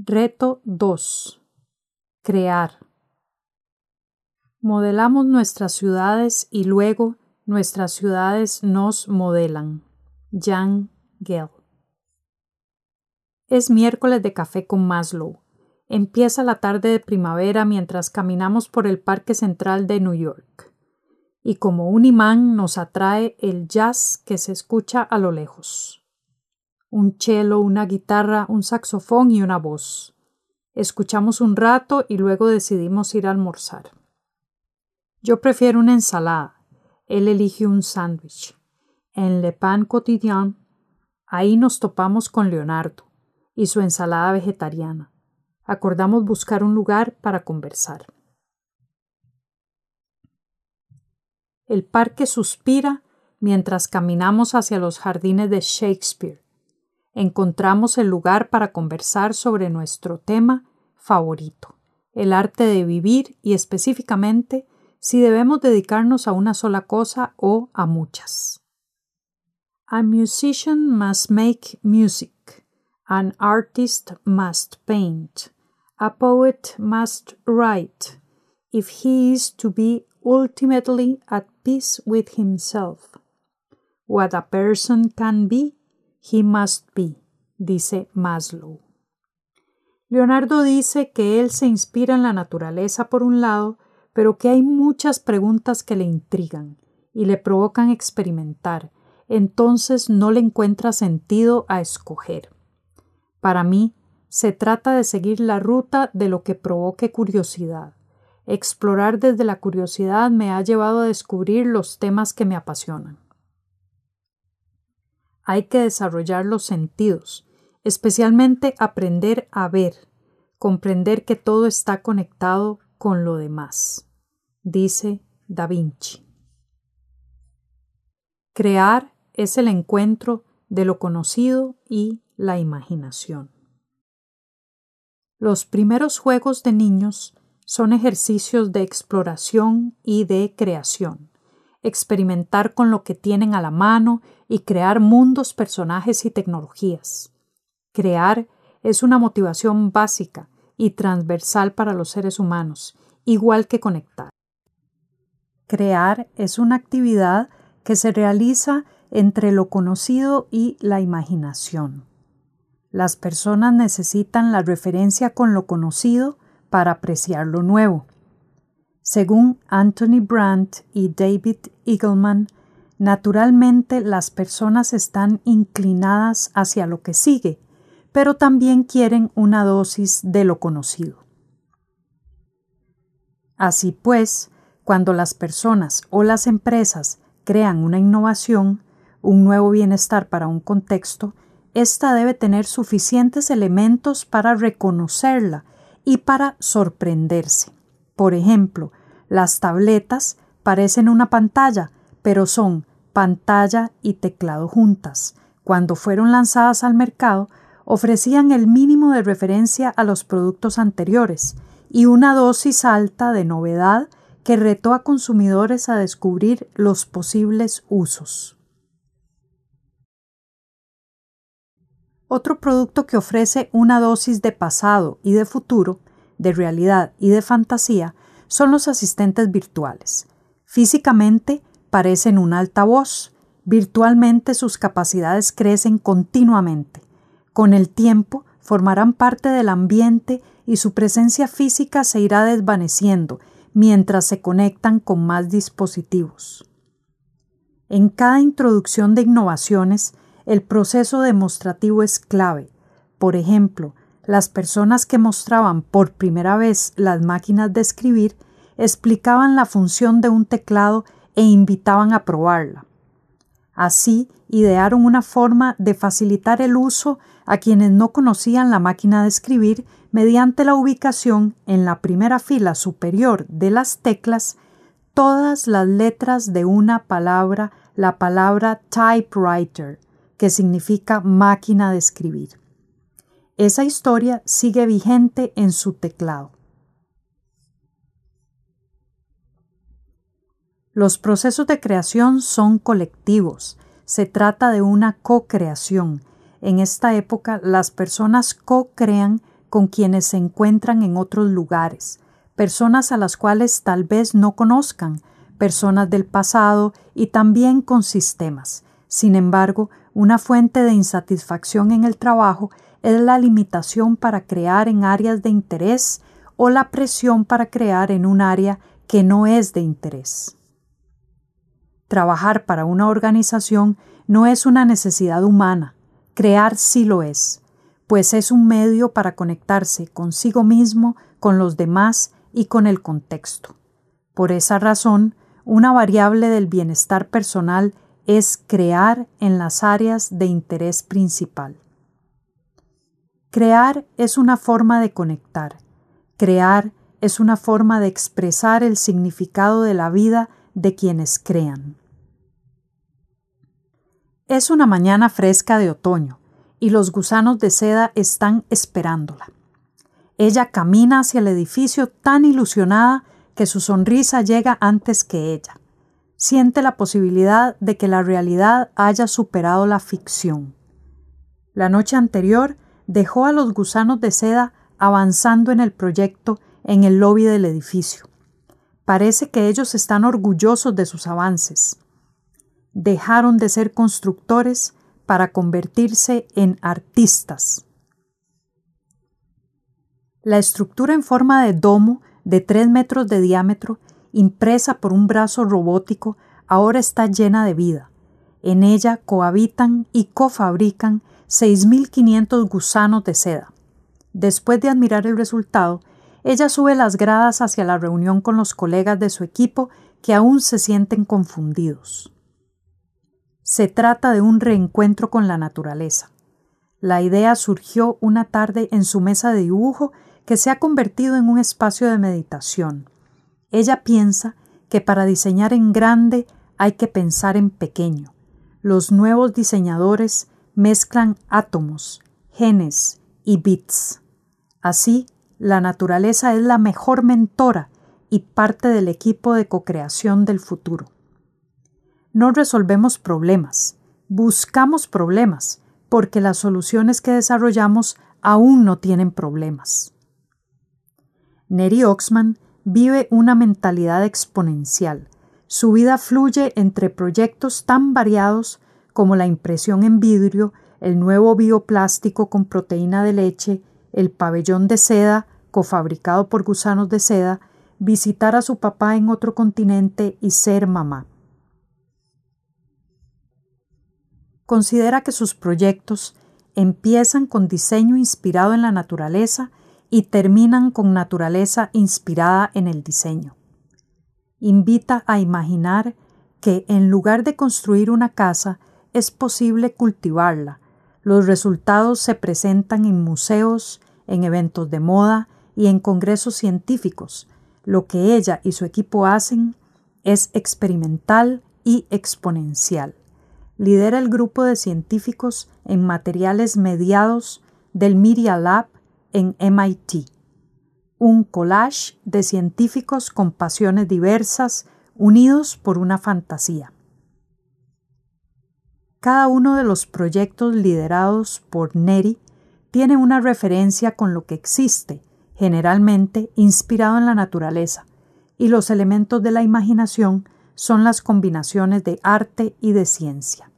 Reto 2. Crear. Modelamos nuestras ciudades y luego nuestras ciudades nos modelan. Jan Gell. Es miércoles de café con Maslow. Empieza la tarde de primavera mientras caminamos por el Parque Central de New York. Y como un imán nos atrae el jazz que se escucha a lo lejos. Un cello, una guitarra, un saxofón y una voz. Escuchamos un rato y luego decidimos ir a almorzar. Yo prefiero una ensalada. Él elige un sándwich. En Le Pan Quotidien, ahí nos topamos con Leonardo y su ensalada vegetariana acordamos buscar un lugar para conversar. El parque suspira mientras caminamos hacia los jardines de Shakespeare. Encontramos el lugar para conversar sobre nuestro tema favorito, el arte de vivir y específicamente si debemos dedicarnos a una sola cosa o a muchas. A musician must make music. An artist must paint. A poet must write if he is to be ultimately at peace with himself. What a person can be, he must be, dice Maslow. Leonardo dice que él se inspira en la naturaleza por un lado, pero que hay muchas preguntas que le intrigan y le provocan experimentar, entonces no le encuentra sentido a escoger. Para mí, se trata de seguir la ruta de lo que provoque curiosidad. Explorar desde la curiosidad me ha llevado a descubrir los temas que me apasionan. Hay que desarrollar los sentidos, especialmente aprender a ver, comprender que todo está conectado con lo demás, dice Da Vinci. Crear es el encuentro de lo conocido y la imaginación. Los primeros juegos de niños son ejercicios de exploración y de creación, experimentar con lo que tienen a la mano y crear mundos, personajes y tecnologías. Crear es una motivación básica y transversal para los seres humanos, igual que conectar. Crear es una actividad que se realiza entre lo conocido y la imaginación. Las personas necesitan la referencia con lo conocido para apreciar lo nuevo. Según Anthony Brandt y David Eagleman, naturalmente las personas están inclinadas hacia lo que sigue, pero también quieren una dosis de lo conocido. Así pues, cuando las personas o las empresas crean una innovación, un nuevo bienestar para un contexto, esta debe tener suficientes elementos para reconocerla y para sorprenderse. Por ejemplo, las tabletas parecen una pantalla, pero son pantalla y teclado juntas. Cuando fueron lanzadas al mercado, ofrecían el mínimo de referencia a los productos anteriores y una dosis alta de novedad que retó a consumidores a descubrir los posibles usos. Otro producto que ofrece una dosis de pasado y de futuro, de realidad y de fantasía, son los asistentes virtuales. Físicamente parecen un altavoz, virtualmente sus capacidades crecen continuamente. Con el tiempo formarán parte del ambiente y su presencia física se irá desvaneciendo mientras se conectan con más dispositivos. En cada introducción de innovaciones el proceso demostrativo es clave. Por ejemplo, las personas que mostraban por primera vez las máquinas de escribir explicaban la función de un teclado e invitaban a probarla. Así, idearon una forma de facilitar el uso a quienes no conocían la máquina de escribir mediante la ubicación en la primera fila superior de las teclas todas las letras de una palabra, la palabra typewriter, que significa máquina de escribir. Esa historia sigue vigente en su teclado. Los procesos de creación son colectivos. Se trata de una co-creación. En esta época las personas co-crean con quienes se encuentran en otros lugares, personas a las cuales tal vez no conozcan, personas del pasado y también con sistemas. Sin embargo, una fuente de insatisfacción en el trabajo es la limitación para crear en áreas de interés o la presión para crear en un área que no es de interés. Trabajar para una organización no es una necesidad humana, crear sí lo es, pues es un medio para conectarse consigo mismo, con los demás y con el contexto. Por esa razón, una variable del bienestar personal es crear en las áreas de interés principal. Crear es una forma de conectar. Crear es una forma de expresar el significado de la vida de quienes crean. Es una mañana fresca de otoño y los gusanos de seda están esperándola. Ella camina hacia el edificio tan ilusionada que su sonrisa llega antes que ella. Siente la posibilidad de que la realidad haya superado la ficción. La noche anterior dejó a los gusanos de seda avanzando en el proyecto en el lobby del edificio. Parece que ellos están orgullosos de sus avances. Dejaron de ser constructores para convertirse en artistas. La estructura en forma de domo de 3 metros de diámetro, impresa por un brazo robótico, ahora está llena de vida. En ella cohabitan y cofabrican 6.500 gusanos de seda. Después de admirar el resultado, ella sube las gradas hacia la reunión con los colegas de su equipo que aún se sienten confundidos. Se trata de un reencuentro con la naturaleza. La idea surgió una tarde en su mesa de dibujo que se ha convertido en un espacio de meditación. Ella piensa que para diseñar en grande hay que pensar en pequeño. Los nuevos diseñadores mezclan átomos, genes y bits. Así, la naturaleza es la mejor mentora y parte del equipo de co-creación del futuro. No resolvemos problemas, buscamos problemas, porque las soluciones que desarrollamos aún no tienen problemas. Neri Oxman vive una mentalidad exponencial. Su vida fluye entre proyectos tan variados como la impresión en vidrio, el nuevo bioplástico con proteína de leche, el pabellón de seda, cofabricado por gusanos de seda, visitar a su papá en otro continente y ser mamá. Considera que sus proyectos empiezan con diseño inspirado en la naturaleza y terminan con naturaleza inspirada en el diseño. Invita a imaginar que en lugar de construir una casa, es posible cultivarla. Los resultados se presentan en museos, en eventos de moda y en congresos científicos. Lo que ella y su equipo hacen es experimental y exponencial. Lidera el grupo de científicos en materiales mediados del Media Lab en MIT. Un collage de científicos con pasiones diversas unidos por una fantasía. Cada uno de los proyectos liderados por Neri tiene una referencia con lo que existe, generalmente inspirado en la naturaleza, y los elementos de la imaginación son las combinaciones de arte y de ciencia.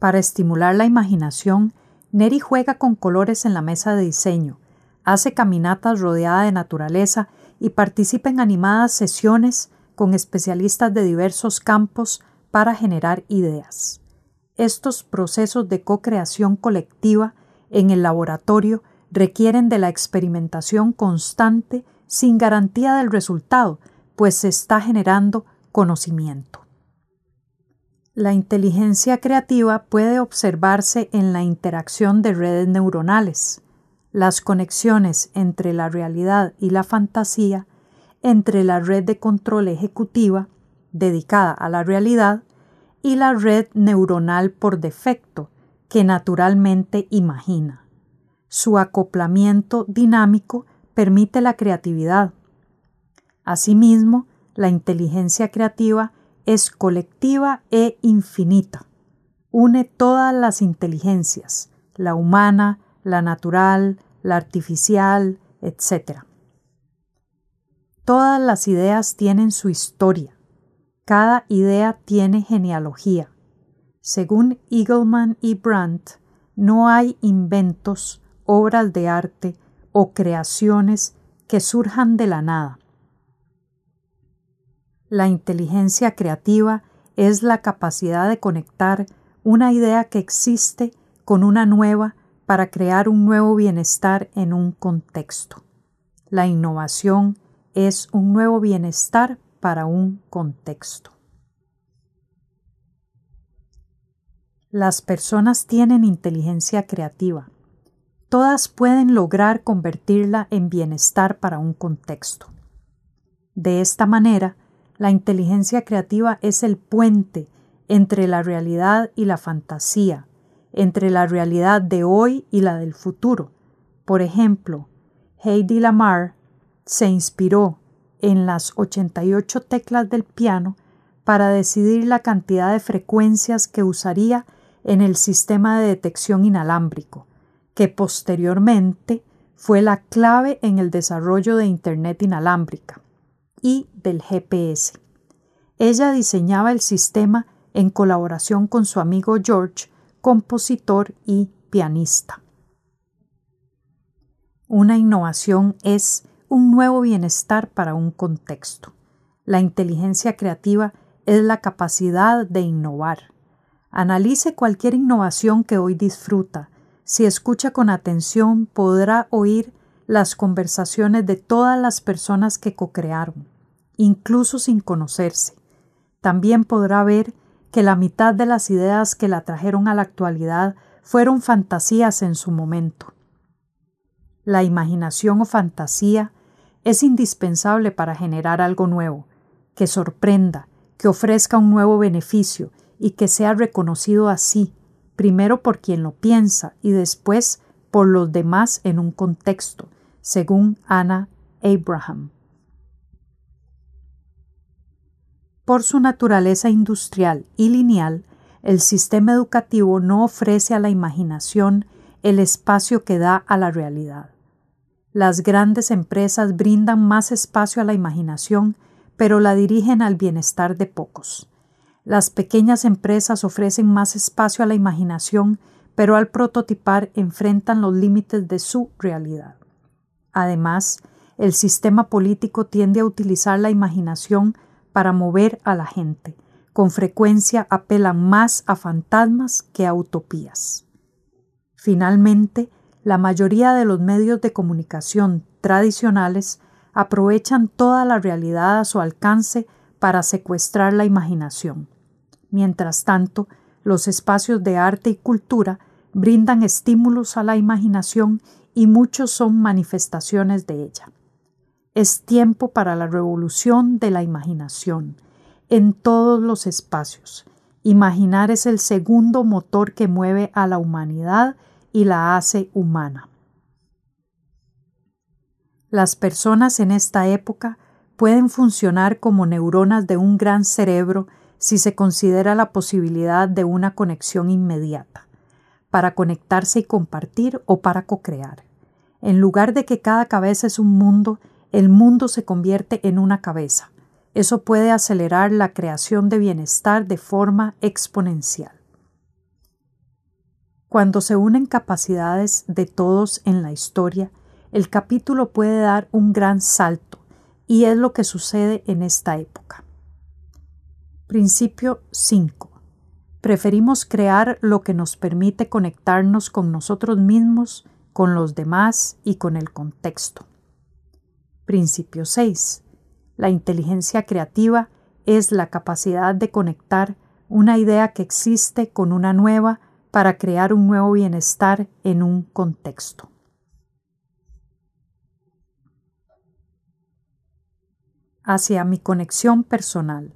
Para estimular la imaginación, Neri juega con colores en la mesa de diseño, hace caminatas rodeada de naturaleza y participa en animadas sesiones con especialistas de diversos campos para generar ideas. Estos procesos de co-creación colectiva en el laboratorio requieren de la experimentación constante sin garantía del resultado, pues se está generando conocimiento. La inteligencia creativa puede observarse en la interacción de redes neuronales, las conexiones entre la realidad y la fantasía, entre la red de control ejecutiva dedicada a la realidad y la red neuronal por defecto que naturalmente imagina. Su acoplamiento dinámico permite la creatividad. Asimismo, la inteligencia creativa es colectiva e infinita. Une todas las inteligencias, la humana, la natural, la artificial, etc. Todas las ideas tienen su historia. Cada idea tiene genealogía. Según Eagleman y Brandt, no hay inventos, obras de arte o creaciones que surjan de la nada. La inteligencia creativa es la capacidad de conectar una idea que existe con una nueva para crear un nuevo bienestar en un contexto. La innovación es un nuevo bienestar para un contexto. Las personas tienen inteligencia creativa. Todas pueden lograr convertirla en bienestar para un contexto. De esta manera, la inteligencia creativa es el puente entre la realidad y la fantasía, entre la realidad de hoy y la del futuro. Por ejemplo, Heidi Lamar se inspiró en las 88 teclas del piano para decidir la cantidad de frecuencias que usaría en el sistema de detección inalámbrico, que posteriormente fue la clave en el desarrollo de Internet inalámbrica y del GPS. Ella diseñaba el sistema en colaboración con su amigo George, compositor y pianista. Una innovación es un nuevo bienestar para un contexto. La inteligencia creativa es la capacidad de innovar. Analice cualquier innovación que hoy disfruta. Si escucha con atención, podrá oír las conversaciones de todas las personas que co-crearon incluso sin conocerse. También podrá ver que la mitad de las ideas que la trajeron a la actualidad fueron fantasías en su momento. La imaginación o fantasía es indispensable para generar algo nuevo, que sorprenda, que ofrezca un nuevo beneficio y que sea reconocido así, primero por quien lo piensa y después por los demás en un contexto, según Anna Abraham. Por su naturaleza industrial y lineal, el sistema educativo no ofrece a la imaginación el espacio que da a la realidad. Las grandes empresas brindan más espacio a la imaginación, pero la dirigen al bienestar de pocos. Las pequeñas empresas ofrecen más espacio a la imaginación, pero al prototipar enfrentan los límites de su realidad. Además, el sistema político tiende a utilizar la imaginación para mover a la gente. Con frecuencia apelan más a fantasmas que a utopías. Finalmente, la mayoría de los medios de comunicación tradicionales aprovechan toda la realidad a su alcance para secuestrar la imaginación. Mientras tanto, los espacios de arte y cultura brindan estímulos a la imaginación y muchos son manifestaciones de ella. Es tiempo para la revolución de la imaginación en todos los espacios. Imaginar es el segundo motor que mueve a la humanidad y la hace humana. Las personas en esta época pueden funcionar como neuronas de un gran cerebro si se considera la posibilidad de una conexión inmediata, para conectarse y compartir o para co-crear. En lugar de que cada cabeza es un mundo, el mundo se convierte en una cabeza. Eso puede acelerar la creación de bienestar de forma exponencial. Cuando se unen capacidades de todos en la historia, el capítulo puede dar un gran salto, y es lo que sucede en esta época. Principio 5. Preferimos crear lo que nos permite conectarnos con nosotros mismos, con los demás y con el contexto. Principio 6. La inteligencia creativa es la capacidad de conectar una idea que existe con una nueva para crear un nuevo bienestar en un contexto. Hacia mi conexión personal.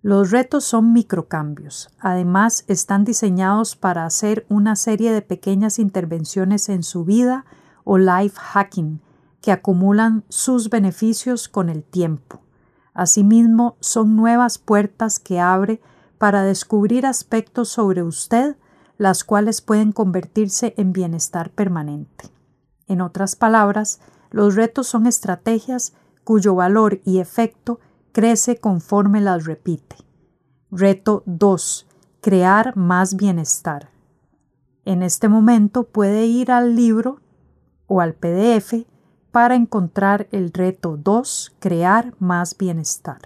Los retos son microcambios. Además, están diseñados para hacer una serie de pequeñas intervenciones en su vida o life hacking que acumulan sus beneficios con el tiempo. Asimismo, son nuevas puertas que abre para descubrir aspectos sobre usted, las cuales pueden convertirse en bienestar permanente. En otras palabras, los retos son estrategias cuyo valor y efecto crece conforme las repite. Reto 2. Crear más bienestar. En este momento puede ir al libro o al PDF para encontrar el reto 2, crear más bienestar.